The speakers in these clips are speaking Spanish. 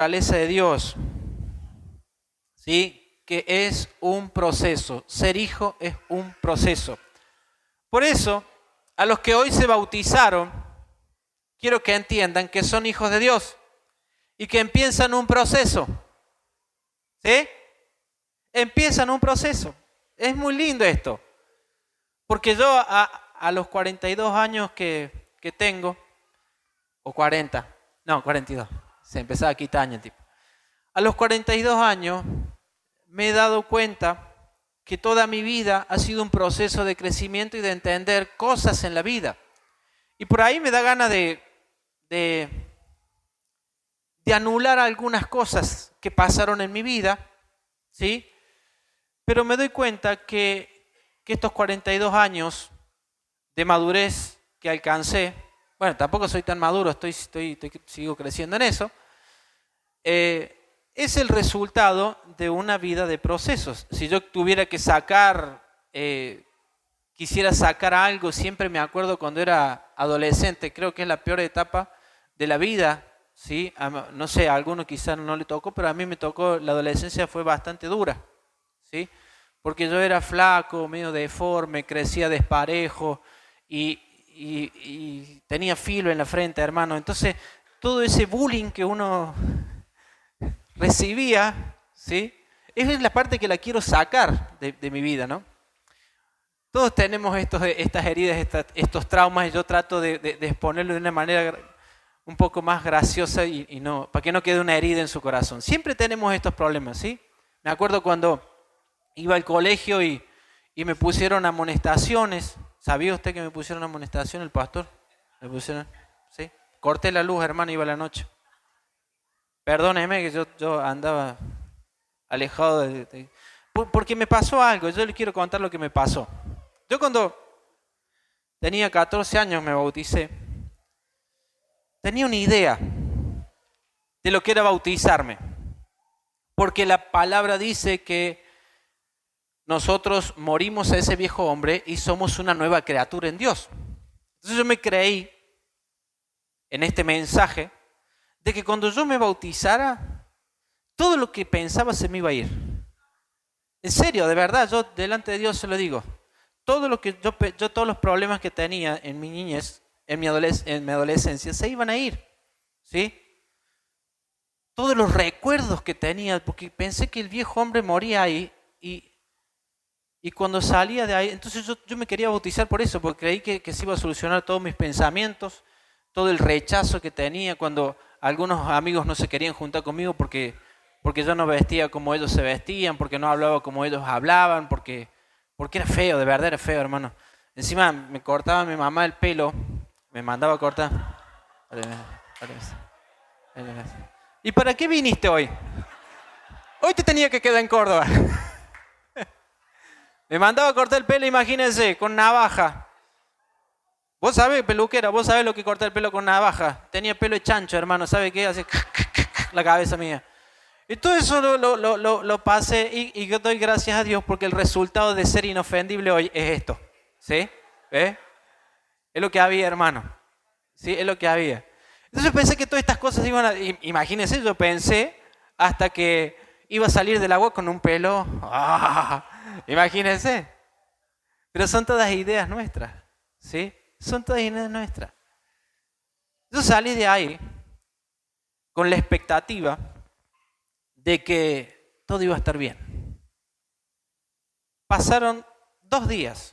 naturaleza de Dios, ¿sí? que es un proceso. Ser hijo es un proceso. Por eso, a los que hoy se bautizaron, quiero que entiendan que son hijos de Dios y que empiezan un proceso. ¿Sí? Empiezan un proceso. Es muy lindo esto. Porque yo a, a los 42 años que, que tengo, o 40, no, 42, se empezaba a quitar años tipo. A los 42 años me he dado cuenta que toda mi vida ha sido un proceso de crecimiento y de entender cosas en la vida. Y por ahí me da ganas de, de, anular algunas cosas que pasaron en mi vida, ¿sí? Pero me doy cuenta que, que estos 42 años de madurez que alcancé, bueno, tampoco soy tan maduro, estoy, estoy, sigo creciendo en eso, eh, es el resultado de una vida de procesos. Si yo tuviera que sacar, eh, quisiera sacar algo, siempre me acuerdo cuando era adolescente, creo que es la peor etapa de la vida, ¿sí? No sé, a alguno quizás no le tocó, pero a mí me tocó, la adolescencia fue bastante dura, ¿sí? Porque yo era flaco, medio deforme, crecía desparejo y, y tenía filo en la frente, hermano. Entonces, todo ese bullying que uno recibía, ¿sí? es la parte que la quiero sacar de, mi vida, ¿no? Todos tenemos estos, estas heridas, estos traumas, y yo trato de, exponerlo de una manera un poco más graciosa y, no, para que no quede una herida en su corazón. Siempre tenemos estos problemas, ¿sí? Me acuerdo cuando iba al colegio y, me pusieron amonestaciones. ¿Sabía usted que me pusieron amonestación el pastor? Me pusieron, ¿sí? Corté la luz, hermano, iba la noche. Perdóneme que yo, yo andaba alejado de, Porque me pasó algo, yo le quiero contar lo que me pasó. Yo cuando tenía 14 años me bauticé, tenía una idea de lo que era bautizarme. Porque la palabra dice que nosotros morimos a ese viejo hombre y somos una nueva criatura en Dios. Entonces yo me creí en este mensaje de que cuando yo me bautizara, todo lo que pensaba se me iba a ir. En serio, de verdad, yo delante de Dios se lo digo. Todo lo que yo, yo todos los problemas que tenía en mi niñez, en mi, en mi adolescencia, se iban a ir. ¿Sí? Todos los recuerdos que tenía, porque pensé que el viejo hombre moría ahí y, y cuando salía de ahí, entonces yo, yo, me quería bautizar por eso, porque creí que, que se iba a solucionar todos mis pensamientos, todo el rechazo que tenía cuando algunos amigos no se querían juntar conmigo porque, porque yo no vestía como ellos se vestían, porque no hablaba como ellos hablaban, porque, porque era feo, de verdad era feo, hermano. Encima me cortaba mi mamá el pelo, me mandaba a cortar. ¿Y para qué viniste hoy? Hoy te tenía que quedar en Córdoba. me mandaba a cortar el pelo, imagínense, con navaja. Vos sabés, peluquera, vos sabés lo que corta el pelo con navaja. Tenía pelo de chancho, hermano, ¿sabe qué? Hace la cabeza mía. Y todo eso lo, pasé y, yo doy gracias a Dios porque el resultado de ser inofendible hoy es esto. ¿Sí? ¿Eh? Es lo que había, hermano. ¿Sí? Es lo que había. Entonces pensé que todas estas cosas iban a... Imagínense, yo pensé hasta que iba a salir del agua con un pelo... ¡Ah! Imagínense. Pero son todas ideas nuestras. ¿Sí? Son todas ideas nuestras. Yo salí de ahí con la expectativa de que todo iba a estar bien. Pasaron dos días.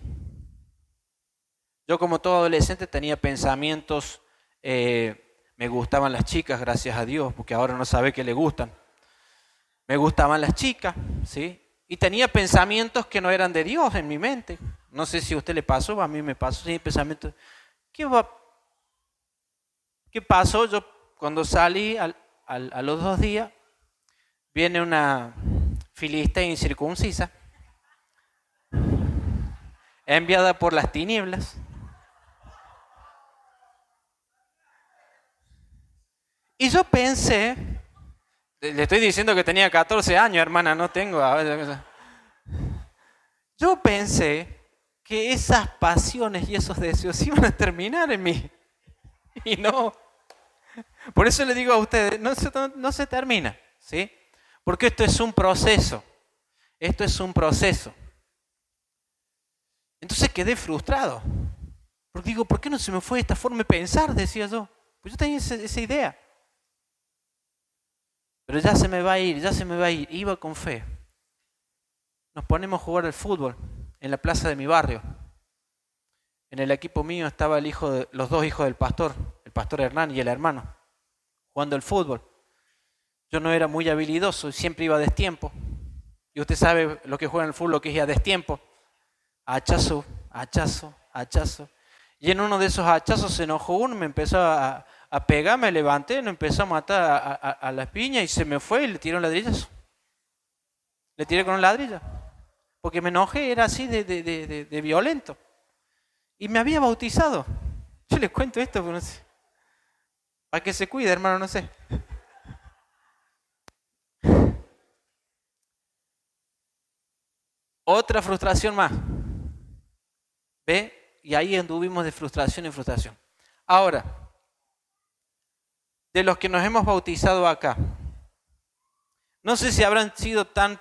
Yo como todo adolescente tenía pensamientos, eh, me gustaban las chicas, gracias a Dios, porque ahora no sabe que le gustan. Me gustaban las chicas, ¿sí? Y tenía pensamientos que no eran de Dios en mi mente. No sé si a usted le pasó, a mí me pasó, sí, pensamiento. ¿Qué? ¿Qué pasó? Yo cuando salí a los dos días, viene una filista incircuncisa, enviada por las tinieblas. Y yo pensé, le estoy diciendo que tenía 14 años, hermana, no tengo. Yo pensé que esas pasiones y esos deseos iban a terminar en mí. Y no. Por eso le digo a ustedes, no se, no se termina, ¿sí? Porque esto es un proceso. Esto es un proceso. Entonces quedé frustrado. Porque digo, ¿por qué no se me fue esta forma de pensar? Decía yo. Pues yo tenía esa, idea. Pero ya se me va a ir, ya se me va a ir. Iba con fe. Nos ponemos a jugar al fútbol en la plaza de mi barrio. En el equipo mío estaba el hijo de, los dos hijos del pastor, el pastor Hernán y el hermano, jugando al fútbol. Yo no era muy habilidoso, siempre iba a destiempo. Y usted sabe lo que juega en el fútbol, lo que es a destiempo. Hachazo, hachazo, hachazo. Y en uno de esos hachazos se enojó uno, me empezó a, pegar, me levanté, me empezó a matar a, las piñas y se me fue y le tiró un ladrillazo. Le tiré con un ladrillo. Porque me enojé, era así de, violento. Y me había bautizado. Yo les cuento esto, pero no sé. Para que se cuide, hermano, no sé. Otra frustración más. ¿Ve? y ahí anduvimos de frustración en frustración. Ahora, de los que nos hemos bautizado acá, no sé si habrán sido tan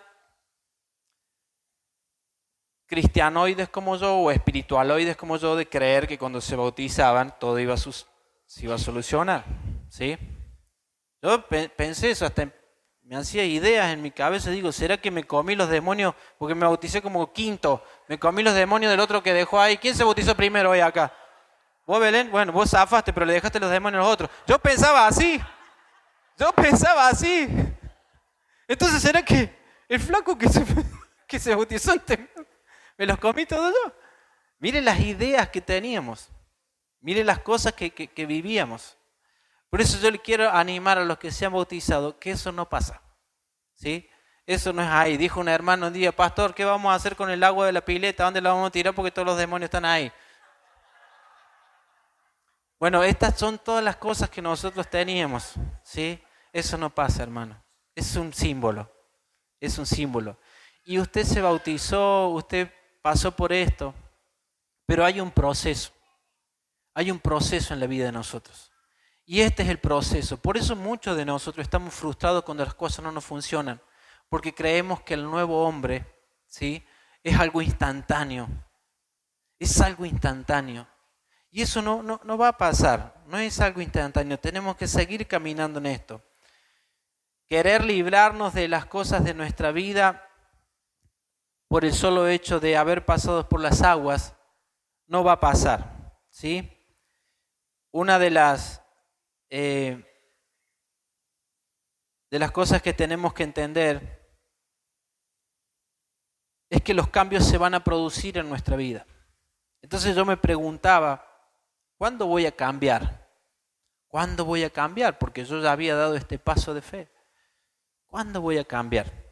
cristianoides como yo o espiritualoides como yo de creer que cuando se bautizaban todo iba a, se iba a solucionar. ¿sí? Yo pensé eso, hasta me hacía ideas en mi cabeza, digo, ¿será que me comí los demonios? Porque me bauticé como quinto, me comí los demonios del otro que dejó ahí. ¿Quién se bautizó primero hoy acá? ¿Vos, Belén? Bueno, vos zafaste, pero le dejaste los demonios a los otros. Yo pensaba así, yo pensaba así. Entonces, ¿será que el flaco que se, que se bautizó antes, me los comí todos yo? Miren las ideas que teníamos, miren las cosas que, que vivíamos. Por eso yo le quiero animar a los que se han bautizado que eso no pasa. ¿Sí? Eso no es ahí. Dijo un hermano un día, pastor, ¿qué vamos a hacer con el agua de la pileta? ¿Dónde la vamos a tirar? Porque todos los demonios están ahí. Bueno, estas son todas las cosas que nosotros teníamos. ¿Sí? Eso no pasa, hermano. Es un símbolo. Es un símbolo. Y usted se bautizó, usted pasó por esto, pero hay un proceso. Hay un proceso en la vida de nosotros. Y este es el proceso. Por eso muchos de nosotros estamos frustrados cuando las cosas no nos funcionan, porque creemos que el nuevo hombre ¿sí? es algo instantáneo. Es algo instantáneo. Y eso no, no, no va a pasar, no es algo instantáneo. Tenemos que seguir caminando en esto. Querer librarnos de las cosas de nuestra vida por el solo hecho de haber pasado por las aguas, no va a pasar. ¿sí? Una de las eh, de las cosas que tenemos que entender es que los cambios se van a producir en nuestra vida. Entonces yo me preguntaba, ¿cuándo voy a cambiar? ¿Cuándo voy a cambiar? Porque yo ya había dado este paso de fe. ¿Cuándo voy a cambiar?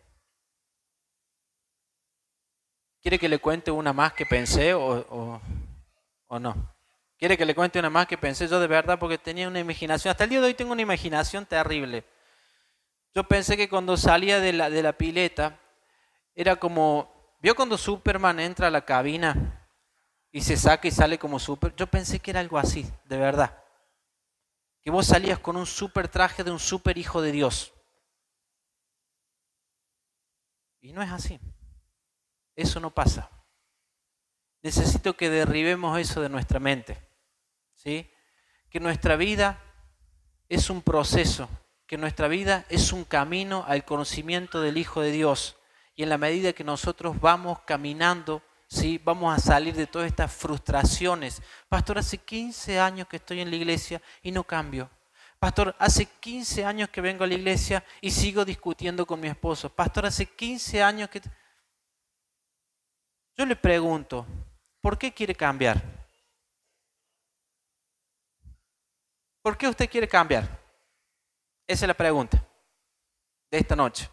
¿Quiere que le cuente una más que pensé o, o no? ¿Quiere que le cuente una más que pensé yo de verdad? Porque tenía una imaginación. Hasta el día de hoy tengo una imaginación terrible. Yo pensé que cuando salía de la, de la pileta, era como, ¿vio cuando Superman entra a la cabina y se saca y sale como super? Yo pensé que era algo así, de verdad. Que vos salías con un super traje de un super hijo de Dios. Y no es así. Eso no pasa. Necesito que derribemos eso de nuestra mente. ¿sí? Que nuestra vida es un proceso, que nuestra vida es un camino al conocimiento del Hijo de Dios. Y en la medida que nosotros vamos caminando, ¿sí? vamos a salir de todas estas frustraciones. Pastor, hace 15 años que estoy en la iglesia y no cambio. Pastor, hace 15 años que vengo a la iglesia y sigo discutiendo con mi esposo. Pastor, hace 15 años que... Yo le pregunto, ¿Por qué quiere cambiar? ¿Por qué usted quiere cambiar? Esa es la pregunta de esta noche.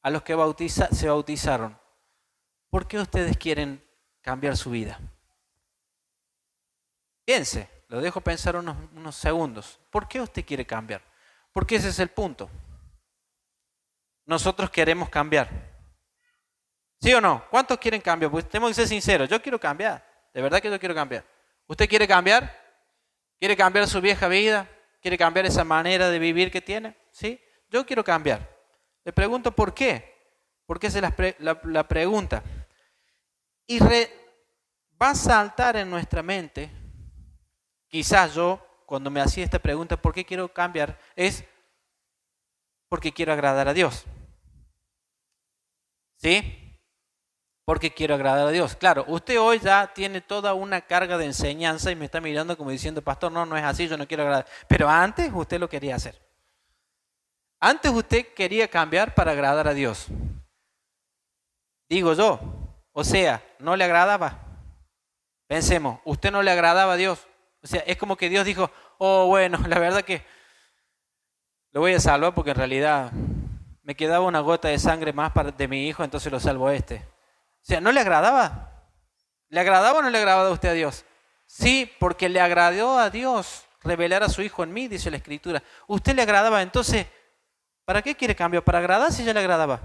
A los que se bautizaron, ¿por qué ustedes quieren cambiar su vida? Piense, lo dejo pensar unos, unos segundos. ¿Por qué usted quiere cambiar? Porque ese es el punto. Nosotros queremos cambiar. ¿Sí o no? ¿Cuántos quieren cambiar? Pues tenemos que ser sinceros. Yo quiero cambiar. De verdad que yo quiero cambiar. ¿Usted quiere cambiar? ¿Quiere cambiar su vieja vida? ¿Quiere cambiar esa manera de vivir que tiene? ¿Sí? Yo quiero cambiar. Le pregunto por qué. ¿Por qué se la, la, pregunta? Y va a saltar en nuestra mente, quizás yo, cuando me hacía esta pregunta, ¿por qué quiero cambiar? Es porque quiero agradar a Dios. ¿Sí? Porque quiero agradar a Dios. Claro, usted hoy ya tiene toda una carga de enseñanza y me está mirando como diciendo, pastor, no, no es así, yo no quiero agradar. Pero antes usted lo quería hacer. Antes usted quería cambiar para agradar a Dios. Digo yo, o sea, no le agradaba. Pensemos, usted no le agradaba a Dios. O sea, es como que Dios dijo, oh, bueno, la verdad que lo voy a salvar porque en realidad me quedaba una gota de sangre más de mi hijo, entonces lo salvo a este. O sea, ¿no le agradaba? ¿Le agradaba o no le agradaba a usted a Dios? Sí, porque le agradó a Dios revelar a su Hijo en mí, dice la Escritura. Usted le agradaba, entonces, ¿para qué quiere cambio? ¿Para agradar si ya le agradaba?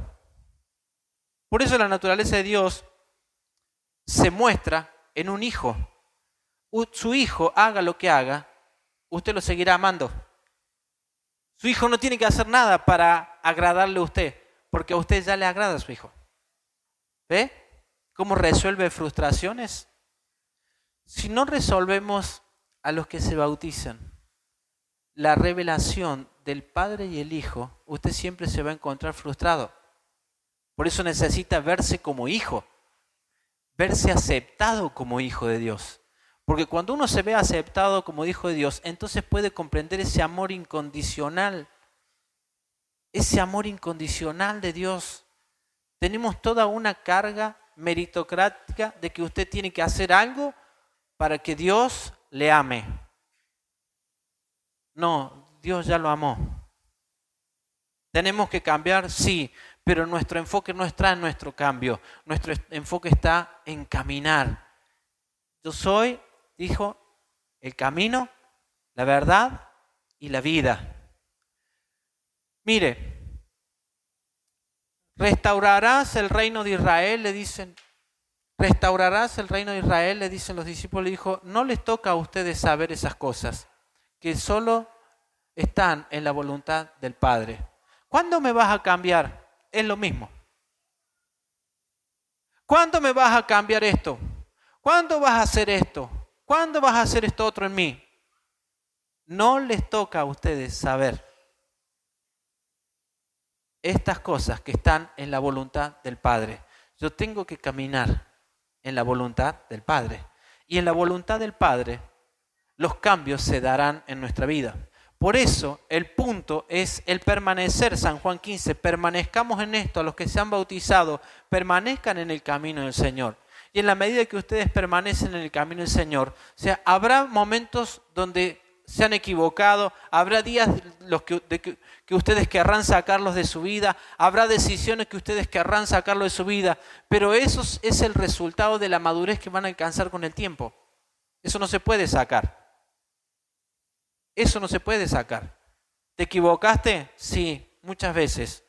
Por eso la naturaleza de Dios se muestra en un hijo. Su hijo, haga lo que haga, usted lo seguirá amando. Su hijo no tiene que hacer nada para agradarle a usted, porque a usted ya le agrada a su hijo. ¿Ve? ¿Cómo resuelve frustraciones? Si no resolvemos a los que se bautizan la revelación del Padre y el Hijo, usted siempre se va a encontrar frustrado. Por eso necesita verse como hijo, verse aceptado como hijo de Dios. Porque cuando uno se ve aceptado como hijo de Dios, entonces puede comprender ese amor incondicional, ese amor incondicional de Dios. Tenemos toda una carga meritocrática de que usted tiene que hacer algo para que Dios le ame. No, Dios ya lo amó. Tenemos que cambiar, sí, pero nuestro enfoque no está en nuestro cambio. Nuestro enfoque está en caminar. Yo soy, dijo, el camino, la verdad y la vida. Mire, Restaurarás el reino de Israel, le dicen. Restaurarás el reino de Israel, le dicen los discípulos. Le dijo, no les toca a ustedes saber esas cosas, que solo están en la voluntad del Padre. ¿Cuándo me vas a cambiar? Es lo mismo. ¿Cuándo me vas a cambiar esto? ¿Cuándo vas a hacer esto? ¿Cuándo vas a hacer esto otro en mí? No les toca a ustedes saber estas cosas que están en la voluntad del Padre. Yo tengo que caminar en la voluntad del Padre. Y en la voluntad del Padre los cambios se darán en nuestra vida. Por eso el punto es el permanecer, San Juan 15, permanezcamos en esto, a los que se han bautizado, permanezcan en el camino del Señor. Y en la medida que ustedes permanecen en el camino del Señor, o sea, habrá momentos donde se han equivocado, habrá días los que, que, ustedes querrán sacarlos de su vida, habrá decisiones que ustedes querrán sacarlos de su vida, pero eso es el resultado de la madurez que van a alcanzar con el tiempo. Eso no se puede sacar. Eso no se puede sacar. ¿Te equivocaste? Sí, muchas veces.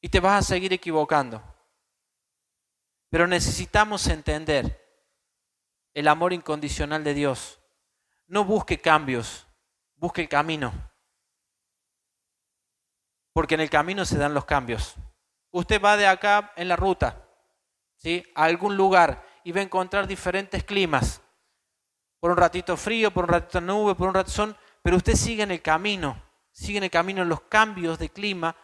Y te vas a seguir equivocando. Pero necesitamos entender el amor incondicional de Dios no busque cambios, busque el camino. Porque en el camino se dan los cambios. Usted va de acá en la ruta, ¿sí? a algún lugar y va a encontrar diferentes climas. Por un ratito frío, por un ratito nube, por un ratito son, pero usted sigue en el camino, sigue en el camino, los cambios de clima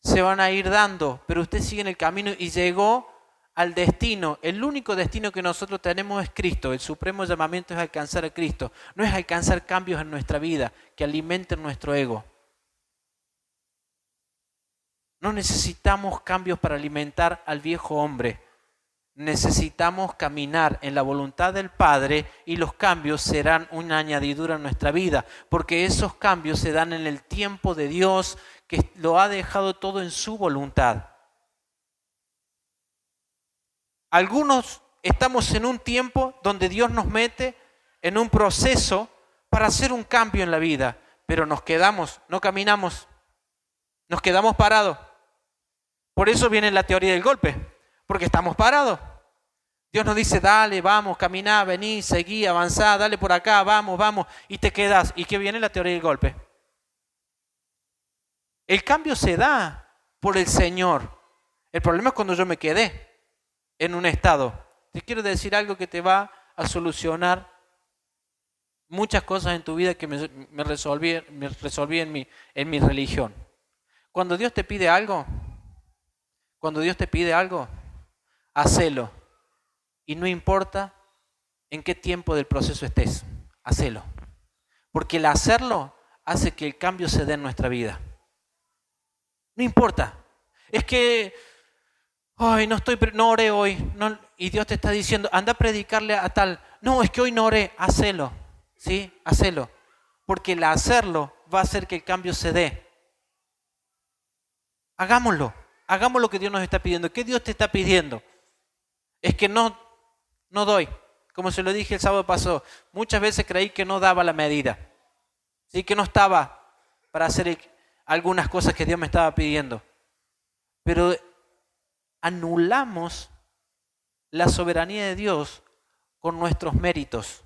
se van a ir dando, pero usted sigue en el camino y llegó al destino. El único destino que nosotros tenemos es Cristo. El supremo llamamiento es alcanzar a Cristo. No es alcanzar cambios en nuestra vida que alimenten nuestro ego. No necesitamos cambios para alimentar al viejo hombre. Necesitamos caminar en la voluntad del Padre y los cambios serán una añadidura en nuestra vida, porque esos cambios se dan en el tiempo de Dios que lo ha dejado todo en su voluntad. Algunos estamos en un tiempo donde Dios nos mete en un proceso para hacer un cambio en la vida, pero nos quedamos, no caminamos, nos quedamos parados. Por eso viene la teoría del golpe, porque estamos parados. Dios nos dice, dale, vamos, camina, vení, seguí, avanzá, dale por acá, vamos, vamos, y te quedas. ¿Y qué viene la teoría del golpe? El cambio se da por el Señor. El problema es cuando yo me quedé en un estado. Te quiero decir algo que te va a solucionar muchas cosas en tu vida que me, resolví, resolví en, mi, en mi religión. Cuando Dios te pide algo, cuando Dios te pide algo, hacelo. Y no importa en qué tiempo del proceso estés, hacelo. Porque el hacerlo hace que el cambio se dé en nuestra vida. No importa. Es que, ay, no estoy, no oré hoy. y Dios te está diciendo, anda a predicarle a tal. No, es que hoy no oré. Hacelo. ¿Sí? Hacelo. Porque el hacerlo va a hacer que el cambio se dé. Hagámoslo. Hagamos lo que Dios nos está pidiendo. ¿Qué Dios te está pidiendo? Es que no, no doy. Como se lo dije el sábado pasado, muchas veces creí que no daba la medida. ¿Sí? Que no estaba para hacer algunas cosas que Dios me estaba pidiendo. Pero anulamos la soberanía de Dios con nuestros méritos.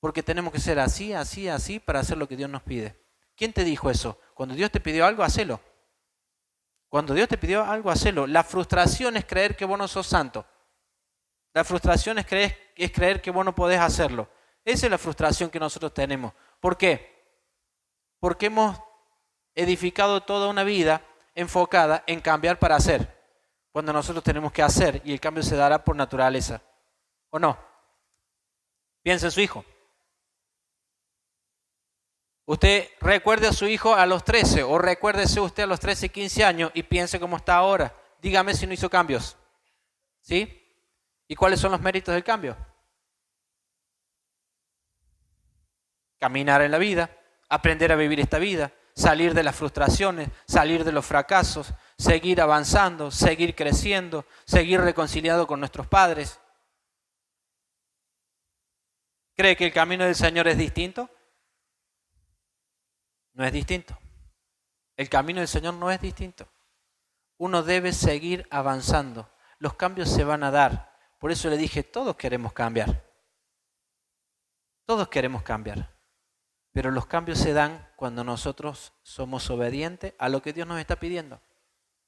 Porque tenemos que ser así, así, así para hacer lo que Dios nos pide. ¿Quién te dijo eso? Cuando Dios te pidió algo, hacelo. Cuando Dios te pidió algo, hacelo. La frustración es creer que vos no sos santo. La frustración es creer, es creer que vos no podés hacerlo. Esa es la frustración que nosotros tenemos. ¿Por qué? Porque hemos edificado toda una vida enfocada en cambiar para hacer, cuando nosotros tenemos que hacer y el cambio se dará por naturaleza. ¿O no? Piensa en su hijo. Usted recuerde a su hijo a los 13 o recuérdese usted a los 13, 15 años y piense cómo está ahora. Dígame si no hizo cambios. ¿Sí? ¿Y cuáles son los méritos del cambio? Caminar en la vida, aprender a vivir esta vida, salir de las frustraciones, salir de los fracasos, seguir avanzando, seguir creciendo, seguir reconciliado con nuestros padres. ¿Cree que el camino del Señor es distinto? No es distinto. El camino del Señor no es distinto. Uno debe seguir avanzando. Los cambios se van a dar. Por eso le dije, todos queremos cambiar. Todos queremos cambiar. Pero los cambios se dan cuando nosotros somos obedientes a lo que Dios nos está pidiendo.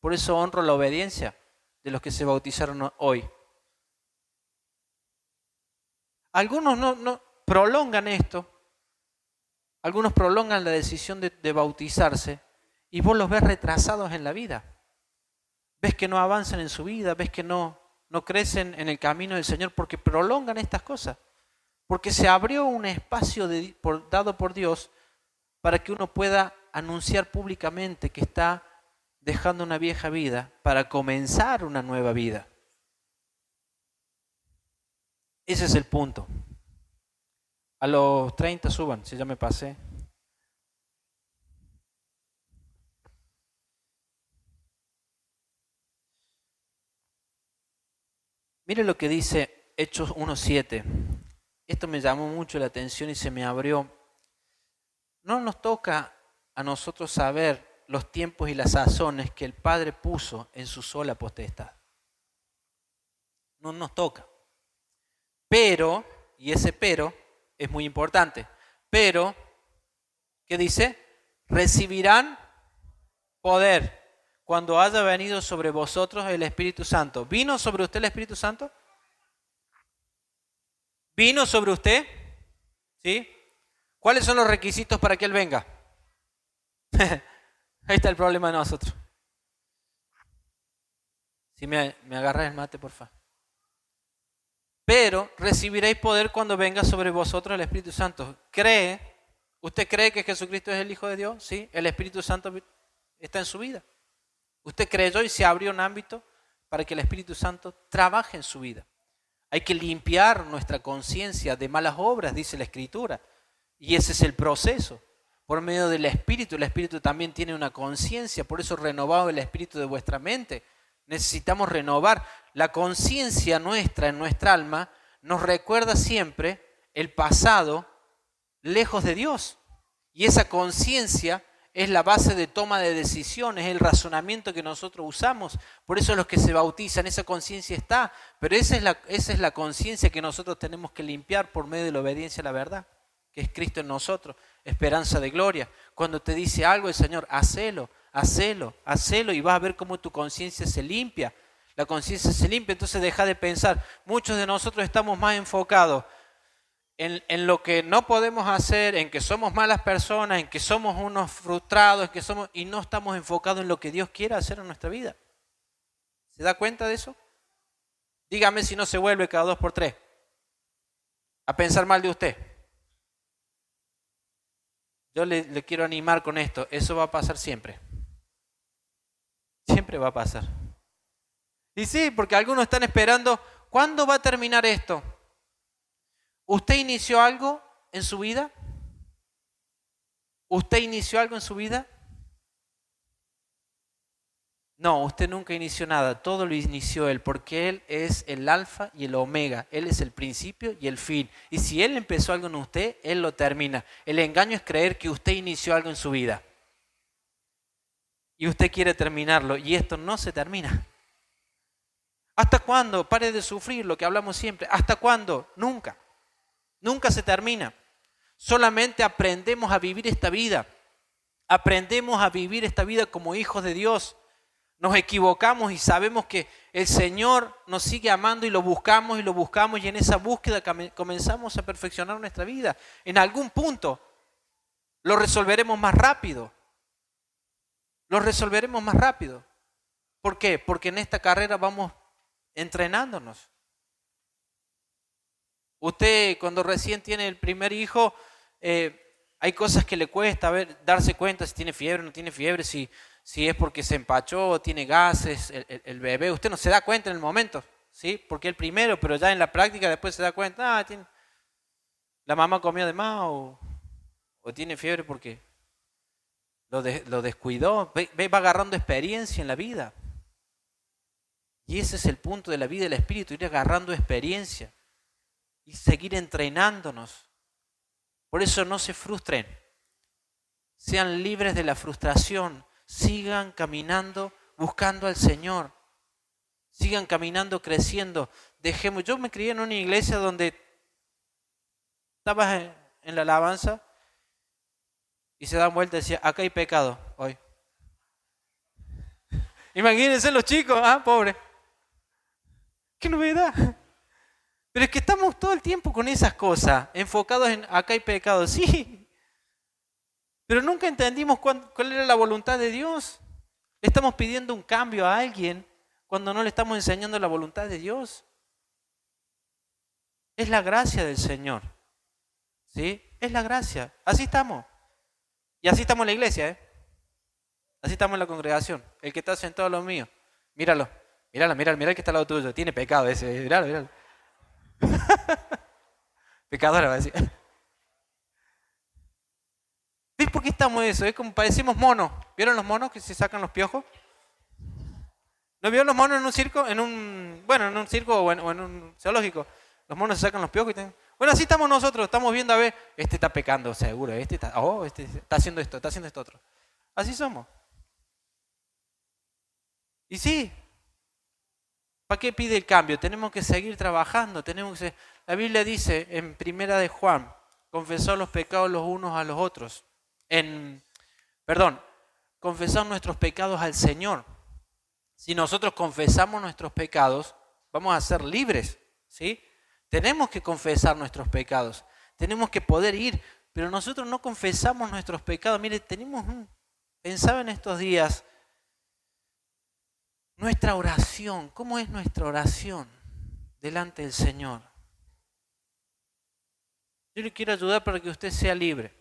Por eso honro la obediencia de los que se bautizaron hoy. Algunos no, prolongan esto, algunos prolongan la decisión de, bautizarse y vos los ves retrasados en la vida. Ves que no avanzan en su vida, ves que no, no crecen en el camino del Señor porque prolongan estas cosas. Porque se abrió un espacio dado por Dios para que uno pueda anunciar públicamente que está dejando una vieja vida para comenzar una nueva vida. Ese es el punto. A los 30 suban, si ya me pasé. Mire lo que dice Hechos 1.7. Esto me llamó mucho la atención y se me abrió. No nos toca a nosotros saber los tiempos y las sazones que el Padre puso en su sola potestad. No nos toca. Pero, y ese pero es muy importante, pero, ¿qué dice? Recibirán poder cuando haya venido sobre vosotros el Espíritu Santo. ¿Vino sobre usted el Espíritu Santo? ¿Vino sobre usted? ¿Sí? ¿Cuáles son los requisitos para que Él venga? Ahí está el problema de nosotros. Si me, me agarras el mate, por favor. Pero recibiréis poder cuando venga sobre vosotros el Espíritu Santo. ¿Cree? ¿Usted cree que Jesucristo es el Hijo de Dios? Sí. El Espíritu Santo está en su vida. Usted creyó y se abrió un ámbito para que el Espíritu Santo trabaje en su vida. Hay que limpiar nuestra conciencia de malas obras, dice la Escritura. Y ese es el proceso. Por medio del Espíritu, el Espíritu también tiene una conciencia, por eso renovado el Espíritu de vuestra mente. Necesitamos renovar. La conciencia nuestra en nuestra alma nos recuerda siempre el pasado lejos de Dios. Y esa conciencia es la base de toma de decisiones, es el razonamiento que nosotros usamos. Por eso los que se bautizan, esa conciencia está. Pero esa es la, esa es la conciencia que nosotros tenemos que limpiar por medio de la obediencia a la verdad, que es Cristo en nosotros, esperanza de gloria. Cuando te dice algo el Señor, hacelo, hacelo, hacelo y vas a ver cómo tu conciencia se limpia. La conciencia se limpia, entonces deja de pensar. Muchos de nosotros estamos más enfocados en, lo que no podemos hacer, en que somos malas personas, en que somos unos frustrados, en que somos, y no estamos enfocados en lo que Dios quiere hacer en nuestra vida. ¿Se da cuenta de eso? Dígame si no se vuelve cada dos por tres a pensar mal de usted. Yo le, quiero animar con esto, eso va a pasar siempre. Siempre va a pasar. Y sí, porque algunos están esperando, ¿cuándo va a terminar esto? ¿Usted inició algo en su vida? ¿Usted inició algo en su vida? No, usted nunca inició nada, todo lo inició Él, porque Él es el alfa y el omega, Él es el principio y el fin. Y si Él empezó algo en usted, Él lo termina. El engaño es creer que usted inició algo en su vida. Y usted quiere terminarlo, y esto no se termina. ¿Hasta cuándo? Pare de sufrir, lo que hablamos siempre. ¿Hasta cuándo? Nunca. Nunca se termina. Solamente aprendemos a vivir esta vida. Aprendemos a vivir esta vida como hijos de Dios. Nos equivocamos y sabemos que el Señor nos sigue amando y lo buscamos y lo buscamos y en esa búsqueda comenzamos a perfeccionar nuestra vida. En algún punto lo resolveremos más rápido. Lo resolveremos más rápido. ¿Por qué? Porque en esta carrera vamos entrenándonos. Usted cuando recién tiene el primer hijo, eh, hay cosas que le cuesta ver, darse cuenta si tiene fiebre o no tiene fiebre, si, si es porque se empachó, tiene gases, el, bebé. Usted no se da cuenta en el momento, ¿sí? Porque el primero, pero ya en la práctica después se da cuenta, ah, la mamá comió de más o, tiene fiebre porque lo, lo descuidó. va agarrando experiencia en la vida. Y ese es el punto de la vida del Espíritu, ir agarrando experiencia y seguir entrenándonos. Por eso no se frustren, sean libres de la frustración, sigan caminando buscando al Señor, sigan caminando, creciendo. Dejemos, yo me crié en una iglesia donde estabas en, la alabanza y se dan vuelta y decía, acá hay pecado hoy. Imagínense los chicos, ah, pobre. Qué novedad. Pero es que estamos todo el tiempo con esas cosas, enfocados en acá hay pecado, sí. Pero nunca entendimos cuál, era la voluntad de Dios. estamos pidiendo un cambio a alguien cuando no le estamos enseñando la voluntad de Dios. Es la gracia del Señor. ¿Sí? Es la gracia. Así estamos. Y así estamos en la iglesia, ¿eh? Así estamos en la congregación. El que está sentado a lo mío. Míralo. Míralo, míralo, míralo el que está al lado tuyo. Tiene pecado ese. Míralo, míralo. Pecadora va a decir. ¿Ves por qué estamos eso? Es como parecemos monos. ¿Vieron los monos que se sacan los piojos? ¿No vieron los monos en un circo? En un, bueno, en un circo o en, un zoológico. Los monos se sacan los piojos y. Bueno, así estamos nosotros. Estamos viendo a ver, este está pecando, seguro. Este está, oh, este está haciendo esto, está haciendo esto otro. Así somos. Y sí, ¿Para qué pide el cambio? Tenemos que seguir trabajando. Tenemos que... La Biblia dice en Primera de Juan, confesar los pecados los unos a los otros. En, perdón, confesar nuestros pecados al Señor. Si nosotros confesamos nuestros pecados, vamos a ser libres, ¿sí? Tenemos que confesar nuestros pecados. Tenemos que poder ir, pero nosotros no confesamos nuestros pecados. Mire, tenemos un, pensaba en estos días, nuestra oración, ¿cómo es nuestra oración delante del Señor? Yo le quiero ayudar para que usted sea libre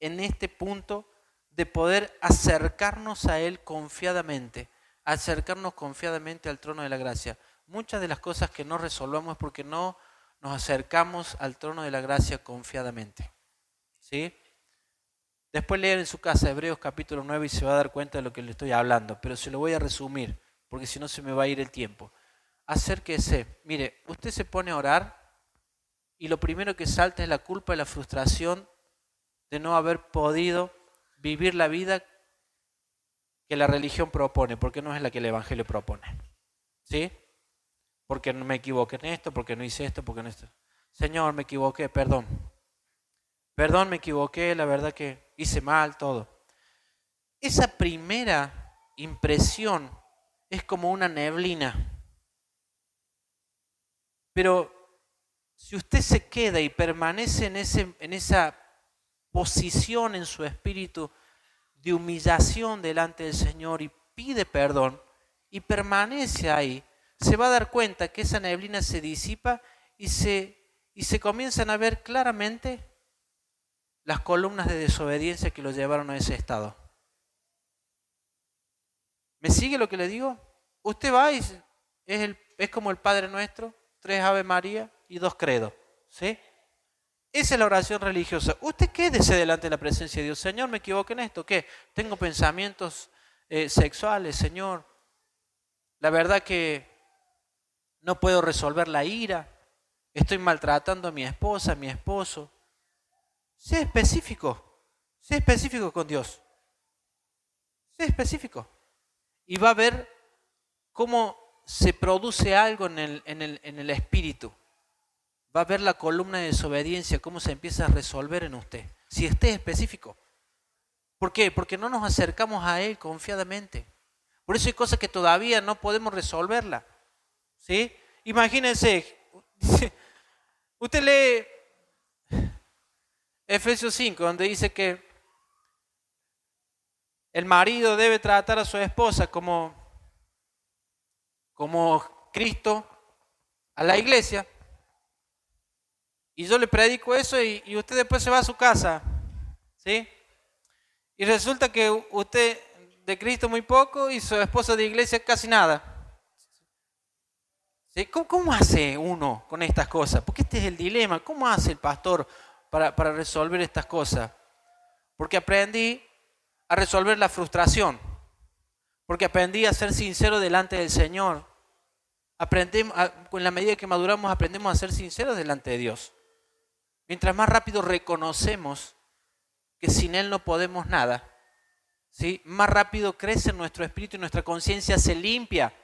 en este punto de poder acercarnos a Él confiadamente, acercarnos confiadamente al trono de la gracia. Muchas de las cosas que no resolvamos es porque no nos acercamos al trono de la gracia confiadamente. ¿Sí? Después leer en su casa Hebreos capítulo 9 y se va a dar cuenta de lo que le estoy hablando, pero se lo voy a resumir, porque si no se me va a ir el tiempo. Acérquese, mire, usted se pone a orar y lo primero que salta es la culpa y la frustración de no haber podido vivir la vida que la religión propone, porque no es la que el Evangelio propone. ¿Sí? Porque no me equivoqué en esto, porque no hice esto, porque no esto. Señor, me equivoqué, perdón. Perdón, me equivoqué, la verdad que hice mal todo. Esa primera impresión es como una neblina. Pero si usted se queda y permanece en, ese, en esa posición en su espíritu de humillación delante del Señor y pide perdón y permanece ahí, se va a dar cuenta que esa neblina se disipa y se, y se comienzan a ver claramente las columnas de desobediencia que lo llevaron a ese estado. ¿Me sigue lo que le digo? Usted va y es, el, es como el Padre Nuestro, tres Ave María y dos credos. ¿Sí? Esa es la oración religiosa. Usted quédese delante de la presencia de Dios. Señor, me equivoqué en esto. ¿Qué? Tengo pensamientos eh, sexuales, Señor. La verdad que no puedo resolver la ira. Estoy maltratando a mi esposa, a mi esposo. Sea específico. Sea específico con Dios. Sea específico. Y va a ver cómo se produce algo en el, en el, en el espíritu va a ver la columna de desobediencia, cómo se empieza a resolver en usted. Si esté específico. ¿Por qué? Porque no nos acercamos a Él confiadamente. Por eso hay cosas que todavía no podemos resolverla. ¿Sí? Imagínense, usted lee Efesios 5, donde dice que el marido debe tratar a su esposa como, como Cristo a la iglesia. Y yo le predico eso y, usted después se va a su casa. ¿Sí? Y resulta que usted de Cristo muy poco y su esposa de iglesia casi nada. ¿Cómo, hace uno con estas cosas? Porque este es el dilema. ¿Cómo hace el pastor para, para resolver estas cosas? Porque aprendí a resolver la frustración. Porque aprendí a ser sincero delante del Señor. Aprendemos, en la medida que maduramos, aprendemos a ser sinceros delante de Dios. Mientras más rápido reconocemos que sin Él no podemos nada, ¿sí? más rápido crece nuestro espíritu y nuestra conciencia se limpia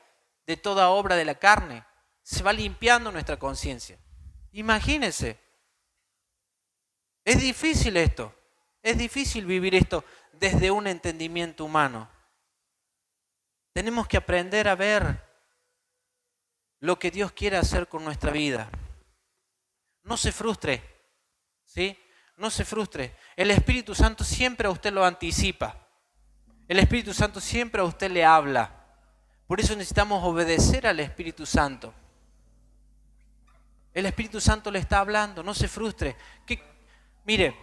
de toda obra de la carne. Se va limpiando nuestra conciencia. Imagínense. Es difícil esto. Es difícil vivir esto desde un entendimiento humano. Tenemos que aprender a ver lo que Dios quiere hacer con nuestra vida. No se frustre. ¿Sí? No se frustre. El Espíritu Santo siempre a usted lo anticipa. El Espíritu Santo siempre a usted le habla. Por eso necesitamos obedecer al Espíritu Santo. El Espíritu Santo le está hablando, no se frustre. Mire,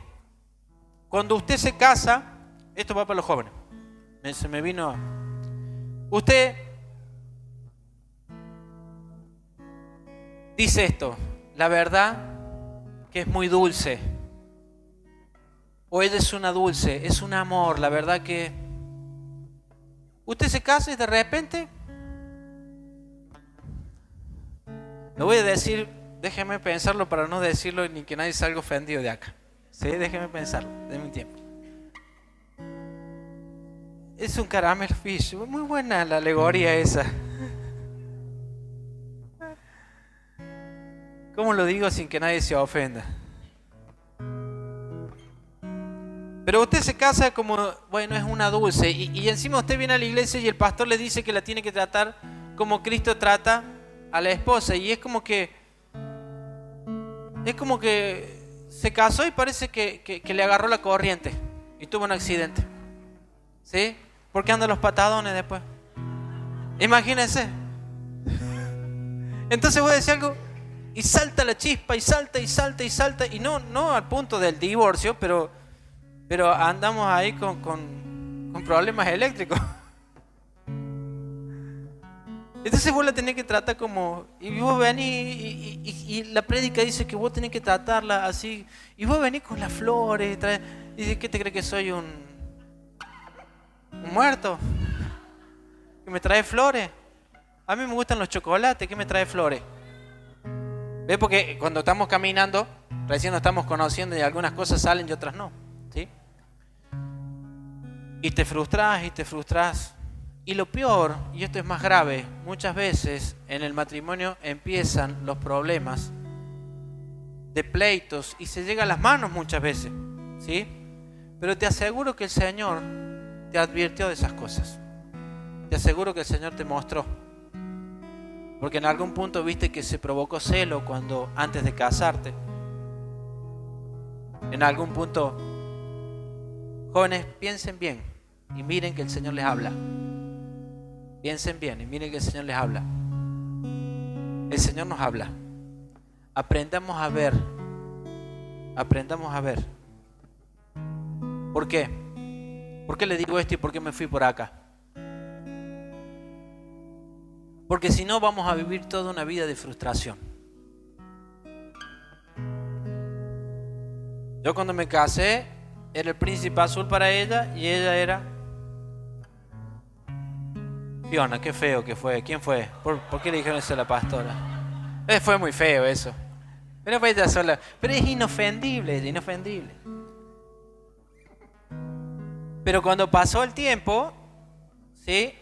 cuando usted se casa, esto va para los jóvenes. Me vino. Usted dice esto, la verdad que es muy dulce. O ella es una dulce, es un amor, la verdad que... Usted se casa y de repente... Lo voy a decir, déjeme pensarlo para no decirlo ni que nadie salga ofendido de acá. Sí, déjeme pensarlo, déme un tiempo. Es un caramel fish, muy buena la alegoría esa. ¿Cómo lo digo sin que nadie se ofenda? Pero usted se casa como, bueno, es una dulce. Y, encima usted viene a la iglesia y el pastor le dice que la tiene que tratar como Cristo trata a la esposa. Y es como que, es como que se casó y parece que, que le agarró la corriente y tuvo un accidente. ¿Sí? Porque andan los patadones después. Imagínense. Entonces voy a decir algo, y salta la chispa y salta y salta y salta y no, no al punto del divorcio, pero, pero andamos ahí con, con, problemas eléctricos. Entonces vos la tenés que tratar como, y vos venís y, y, la prédica dice que vos tenés que tratarla así, y vos venís con las flores, y dices, ¿qué te crees que soy un, un muerto? ¿Que me trae flores? A mí me gustan los chocolates, ¿qué me trae flores? ¿Ves? Porque cuando estamos caminando, recién nos estamos conociendo y algunas cosas salen y otras no. ¿sí? Y te frustras y te frustras. Y lo peor, y esto es más grave, muchas veces en el matrimonio empiezan los problemas de pleitos y se llega a las manos muchas veces, ¿sí? Pero te aseguro que el Señor te advirtió de esas cosas. Te aseguro que el Señor te mostró. Porque en algún punto viste que se provocó celo cuando antes de casarte. En algún punto, jóvenes, piensen bien y miren que el Señor les habla. Piensen bien y miren que el Señor les habla. El Señor nos habla. Aprendamos a ver. Aprendamos a ver. ¿Por qué? ¿Por qué le digo esto y por qué me fui por acá? Porque si no vamos a vivir toda una vida de frustración. Yo cuando me casé era el príncipe azul para ella y ella era Fiona, qué feo que fue. ¿Quién fue? ¿Por, qué le dijeron eso a la pastora? Eh, fue muy feo eso. Pero fue ella sola. Pero es inofendible, es inofendible. Pero cuando pasó el tiempo, ¿sí?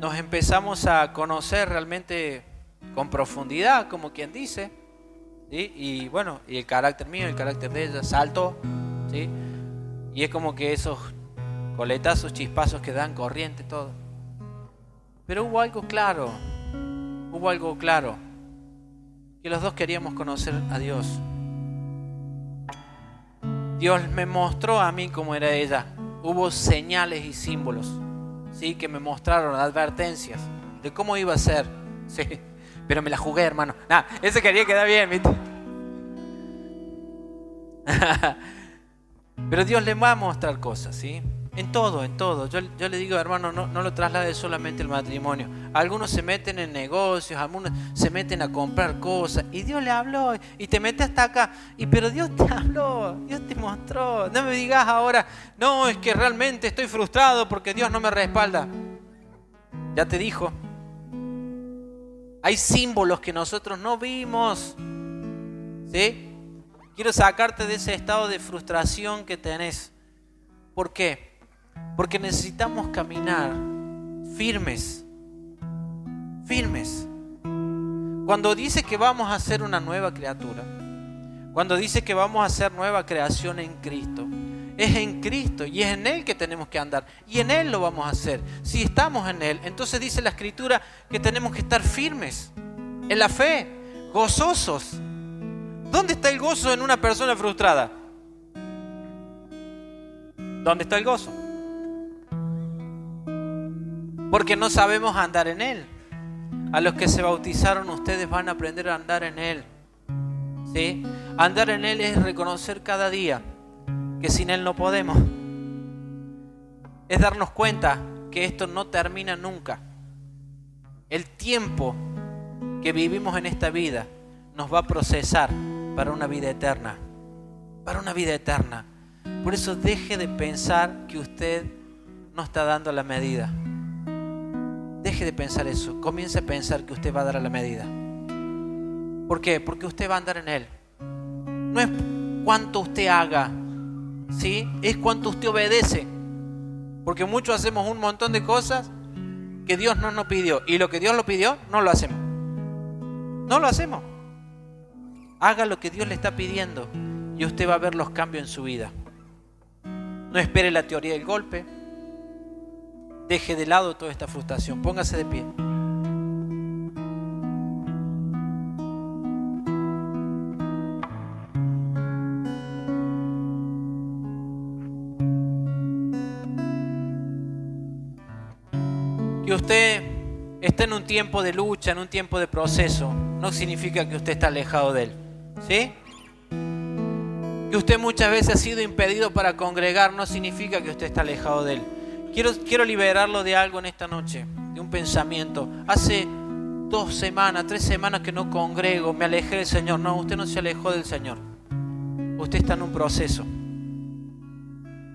Nos empezamos a conocer realmente con profundidad, como quien dice. Y bueno, y el carácter mío, el carácter de ella saltó. ¿sí? Y es como que esos coletazos, chispazos que dan corriente, todo. Pero hubo algo claro, hubo algo claro, que los dos queríamos conocer a Dios. Dios me mostró a mí cómo era ella. Hubo señales y símbolos, sí, que me mostraron advertencias de cómo iba a ser. Sí, pero me la jugué, hermano. Nah, ese quería quedar bien, ¿viste? pero Dios le va a mostrar cosas, ¿sí? En todo, en todo. Yo, le digo, hermano, no, no lo traslade solamente el matrimonio. Algunos se meten en negocios, algunos se meten a comprar cosas. Y Dios le habló y te mete hasta acá. Y pero Dios te habló, Dios te mostró. No me digas ahora, no, es que realmente estoy frustrado porque Dios no me respalda. Ya te dijo. Hay símbolos que nosotros no vimos. ¿Sí? Quiero sacarte de ese estado de frustración que tenés. ¿Por qué? Porque necesitamos caminar firmes, firmes. Cuando dice que vamos a ser una nueva criatura, cuando dice que vamos a ser nueva creación en Cristo, es en Cristo y es en Él que tenemos que andar y en Él lo vamos a hacer. Si estamos en Él, entonces dice la Escritura que tenemos que estar firmes en la fe, gozosos. ¿Dónde está el gozo en una persona frustrada? ¿Dónde está el gozo? Porque no sabemos andar en Él. A los que se bautizaron ustedes van a aprender a andar en Él. ¿Sí? Andar en Él es reconocer cada día que sin Él no podemos. Es darnos cuenta que esto no termina nunca. El tiempo que vivimos en esta vida nos va a procesar para una vida eterna. Para una vida eterna. Por eso deje de pensar que usted no está dando la medida. Deje de pensar eso. Comience a pensar que usted va a dar a la medida. ¿Por qué? Porque usted va a andar en Él. No es cuánto usted haga, ¿sí? Es cuánto usted obedece. Porque muchos hacemos un montón de cosas que Dios no nos pidió. Y lo que Dios lo pidió, no lo hacemos. No lo hacemos. Haga lo que Dios le está pidiendo y usted va a ver los cambios en su vida. No espere la teoría del golpe. Deje de lado toda esta frustración. Póngase de pie. Que usted esté en un tiempo de lucha, en un tiempo de proceso, no significa que usted está alejado de Él. ¿Sí? Que usted muchas veces ha sido impedido para congregar, no significa que usted está alejado de Él. Quiero, quiero liberarlo de algo en esta noche, de un pensamiento. Hace dos semanas, tres semanas que no congrego, me alejé del Señor. No, usted no se alejó del Señor. Usted está en un proceso.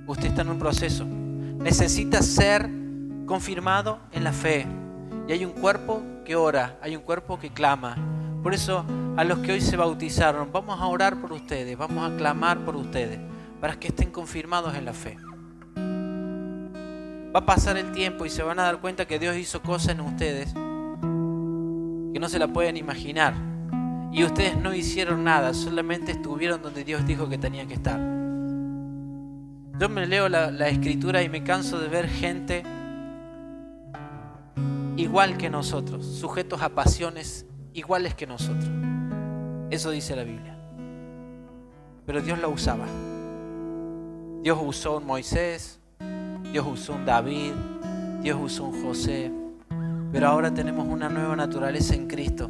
Usted está en un proceso. Necesita ser confirmado en la fe. Y hay un cuerpo que ora, hay un cuerpo que clama. Por eso a los que hoy se bautizaron, vamos a orar por ustedes, vamos a clamar por ustedes, para que estén confirmados en la fe. Va a pasar el tiempo y se van a dar cuenta que Dios hizo cosas en ustedes que no se la pueden imaginar. Y ustedes no hicieron nada, solamente estuvieron donde Dios dijo que tenían que estar. Yo me leo la, la escritura y me canso de ver gente igual que nosotros, sujetos a pasiones iguales que nosotros. Eso dice la Biblia. Pero Dios lo usaba. Dios usó un Moisés, Dios usó un David, Dios usó un José. Pero ahora tenemos una nueva naturaleza en Cristo.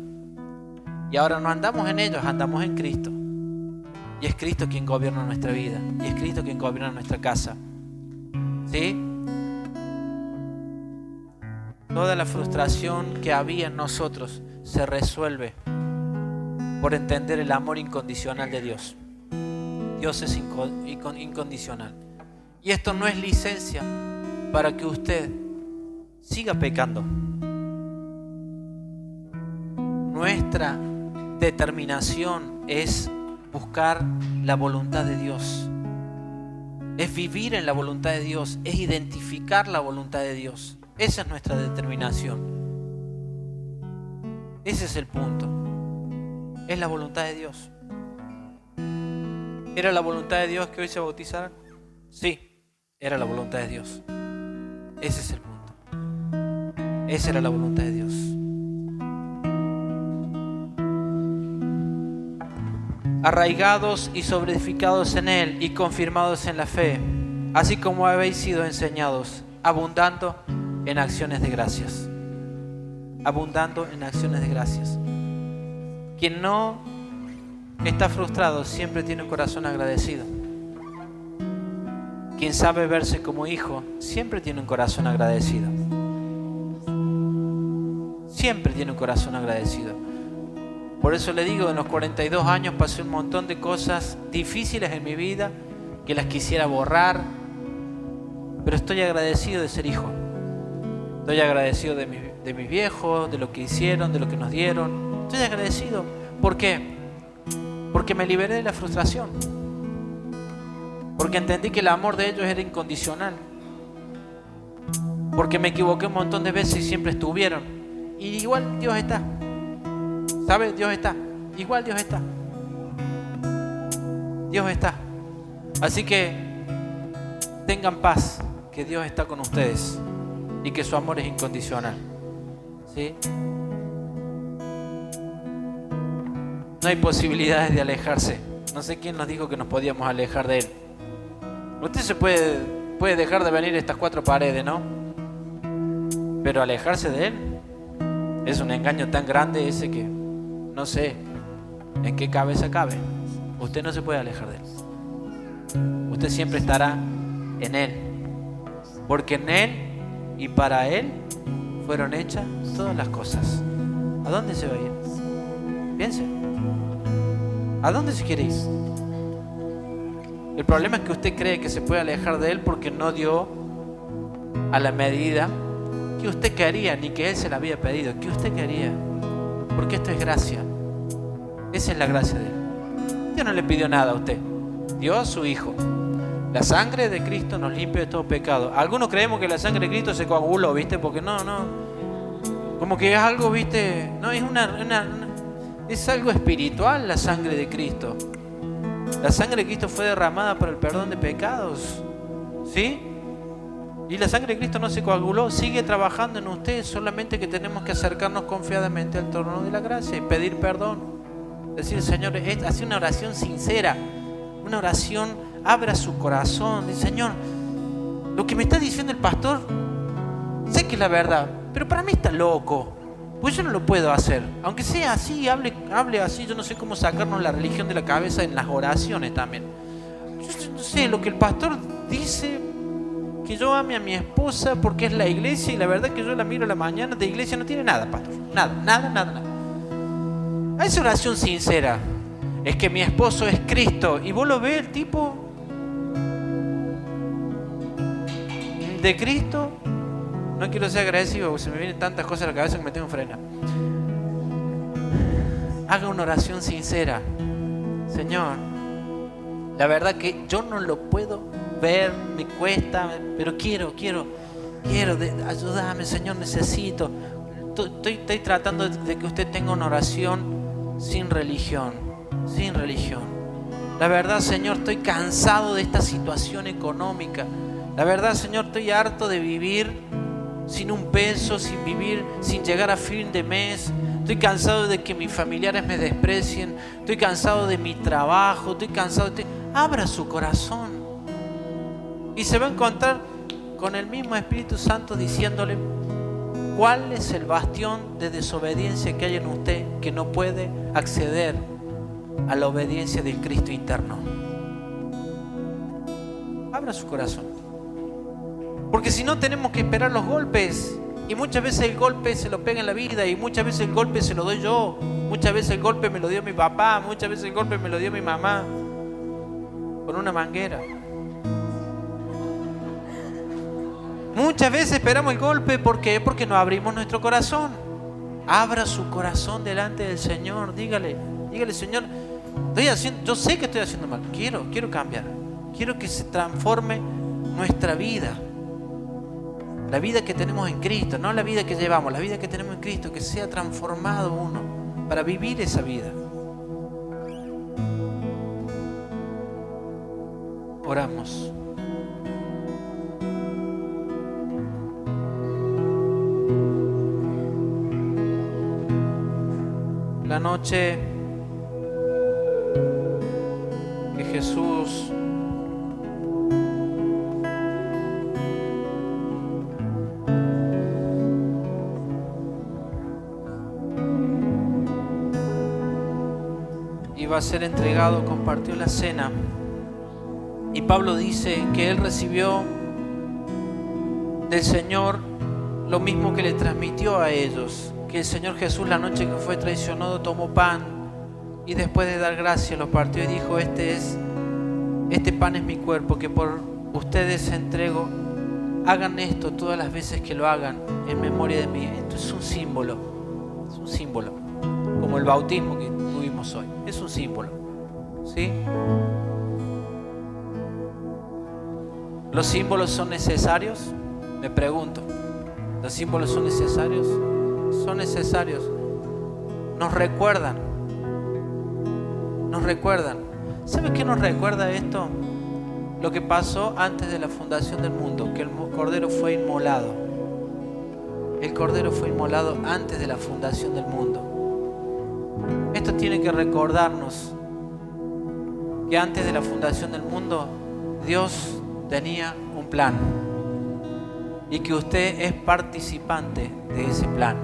Y ahora no andamos en ellos, andamos en Cristo. Y es Cristo quien gobierna nuestra vida. Y es Cristo quien gobierna nuestra casa. ¿Sí? Toda la frustración que había en nosotros se resuelve por entender el amor incondicional de Dios. Dios es incondicional. Y esto no es licencia para que usted siga pecando. Nuestra determinación es buscar la voluntad de Dios. Es vivir en la voluntad de Dios, es identificar la voluntad de Dios. Esa es nuestra determinación. Ese es el punto. Es la voluntad de Dios. ¿Era la voluntad de Dios que hoy se bautizaran? Sí, era la voluntad de Dios. Ese es el punto. Esa era la voluntad de Dios. Arraigados y sobreedificados en Él y confirmados en la fe, así como habéis sido enseñados, abundando en acciones de gracias. Abundando en acciones de gracias. Quien no está frustrado siempre tiene un corazón agradecido. Quien sabe verse como hijo siempre tiene un corazón agradecido. Siempre tiene un corazón agradecido. Por eso le digo, en los 42 años pasé un montón de cosas difíciles en mi vida que las quisiera borrar, pero estoy agradecido de ser hijo. Estoy agradecido de, de mis viejos, de lo que hicieron, de lo que nos dieron. Estoy agradecido. ¿Por qué? Porque me liberé de la frustración. Porque entendí que el amor de ellos era incondicional. Porque me equivoqué un montón de veces y siempre estuvieron. Y igual Dios está. ¿Sabes? Dios está. Igual Dios está. Dios está. Así que tengan paz, que Dios está con ustedes y que su amor es incondicional. ¿Sí? No hay posibilidades de alejarse. No sé quién nos dijo que nos podíamos alejar de Él. Usted se puede, puede dejar de venir estas cuatro paredes, ¿no? Pero alejarse de Él es un engaño tan grande ese que no sé en qué cabeza cabe. Usted no se puede alejar de Él. Usted siempre estará en Él. Porque en Él y para Él fueron hechas todas las cosas. ¿A dónde se va a ir? Piense. ¿A dónde se quiere ir? El problema es que usted cree que se puede alejar de Él porque no dio a la medida que usted quería, ni que Él se la había pedido, que usted quería. Porque esto es gracia. Esa es la gracia de Él. Dios no le pidió nada a usted. Dio a su Hijo. La sangre de Cristo nos limpia de todo pecado. Algunos creemos que la sangre de Cristo se coaguló, ¿viste? Porque no, no. Como que es algo, ¿viste? No, es una, es algo espiritual la sangre de Cristo. La sangre de Cristo fue derramada para el perdón de pecados. ¿Sí? Y la sangre de Cristo no se coaguló, sigue trabajando en ustedes, solamente que tenemos que acercarnos confiadamente al trono de la gracia y pedir perdón. Decir, Señor, hace una oración sincera, una oración, abra su corazón. Señor, lo que me está diciendo el pastor, sé que es la verdad, pero para mí está loco. Pues yo no lo puedo hacer. Aunque sea así, hable, hable así, yo no sé cómo sacarnos la religión de la cabeza en las oraciones también. Yo no sé, lo que el pastor dice, que yo ame a mi esposa porque es la iglesia y la verdad que yo la miro a la mañana de iglesia no tiene nada, pastor. Nada, nada, nada, nada. Esa oración sincera es que mi esposo es Cristo y vos lo ves el tipo de Cristo. No quiero ser agresivo se me vienen tantas cosas a la cabeza que me tengo frena. Haga una oración sincera. Señor, la verdad que yo no lo puedo ver, me cuesta, pero quiero, quiero, quiero, ayúdame, Señor, necesito. Estoy, estoy tratando de que usted tenga una oración sin religión, sin religión. La verdad, Señor, estoy cansado de esta situación económica. La verdad, Señor, estoy harto de vivir sin un peso, sin vivir, sin llegar a fin de mes. Estoy cansado de que mis familiares me desprecien. Estoy cansado de mi trabajo. Estoy cansado de... Abra su corazón. Y se va a encontrar con el mismo Espíritu Santo diciéndole cuál es el bastión de desobediencia que hay en usted que no puede acceder a la obediencia del Cristo interno. Abra su corazón. Porque si no tenemos que esperar los golpes. Y muchas veces el golpe se lo pega en la vida y muchas veces el golpe se lo doy yo. Muchas veces el golpe me lo dio mi papá, muchas veces el golpe me lo dio mi mamá. Con una manguera. Muchas veces esperamos el golpe, ¿por qué? Porque no abrimos nuestro corazón. Abra su corazón delante del Señor, dígale, dígale, Señor, estoy haciendo, yo sé que estoy haciendo mal, quiero, quiero cambiar. Quiero que se transforme nuestra vida. La vida que tenemos en Cristo, no la vida que llevamos, la vida que tenemos en Cristo, que sea transformado uno para vivir esa vida. Oramos. La noche iba a ser entregado, compartió la cena. Y Pablo dice que él recibió del Señor lo mismo que le transmitió a ellos el Señor Jesús la noche que fue traicionado tomó pan y después de dar gracias lo partió y dijo, este es, este pan es mi cuerpo que por ustedes entrego, hagan esto todas las veces que lo hagan en memoria de mí. Esto es un símbolo, es un símbolo, como el bautismo que tuvimos hoy, es un símbolo, ¿sí? ¿Los símbolos son necesarios? Me pregunto, ¿los símbolos son necesarios? son necesarios. Nos recuerdan. Nos recuerdan. ¿Sabe qué nos recuerda esto? Lo que pasó antes de la fundación del mundo, que el Cordero fue inmolado. El Cordero fue inmolado antes de la fundación del mundo. Esto tiene que recordarnos que antes de la fundación del mundo Dios tenía un plan y que usted es participante de ese plan.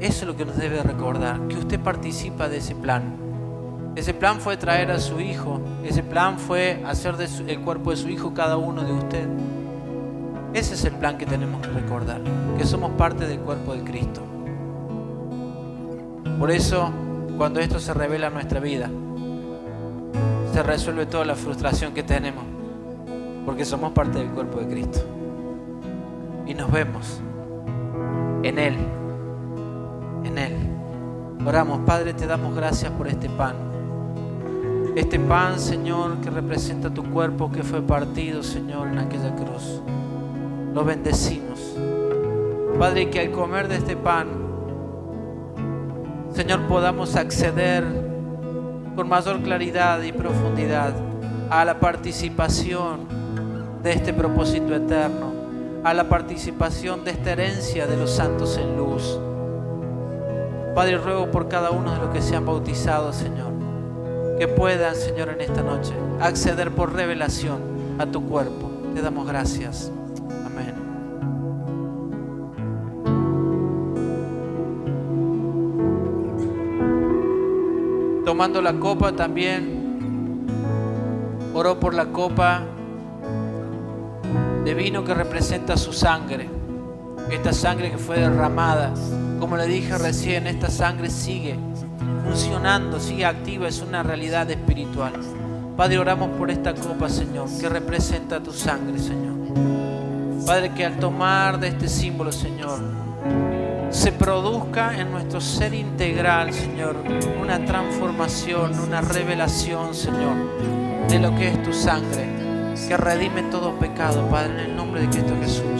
Eso es lo que nos debe recordar, que usted participa de ese plan. Ese plan fue traer a su hijo, ese plan fue hacer del cuerpo de su hijo cada uno de usted. Ese es el plan que tenemos que recordar, que somos parte del cuerpo de Cristo. Por eso, cuando esto se revela en nuestra vida, se resuelve toda la frustración que tenemos, porque somos parte del cuerpo de Cristo. Y nos vemos en Él en Él. Oramos, Padre, te damos gracias por este pan. Este pan, Señor, que representa tu cuerpo que fue partido, Señor, en aquella cruz. Lo bendecimos. Padre, que al comer de este pan, Señor, podamos acceder con mayor claridad y profundidad a la participación de este propósito eterno, a la participación de esta herencia de los santos en luz Padre, ruego por cada uno de los que se han bautizado, Señor, que puedan, Señor, en esta noche acceder por revelación a tu cuerpo. Te damos gracias. Tomando la copa también, oró por la copa de vino que representa su sangre, esta sangre que fue derramada como le dije recién, esta sangre sigue funcionando, sigue activa, es una realidad espiritual. Padre, oramos por esta copa, Señor, que representa tu sangre, Señor. Padre, que al tomar de este símbolo, Señor, se produzca en nuestro ser integral, Señor, una transformación, una revelación, Señor, de lo que es tu sangre, que redime todo pecado, Padre, en el nombre de Cristo Jesús.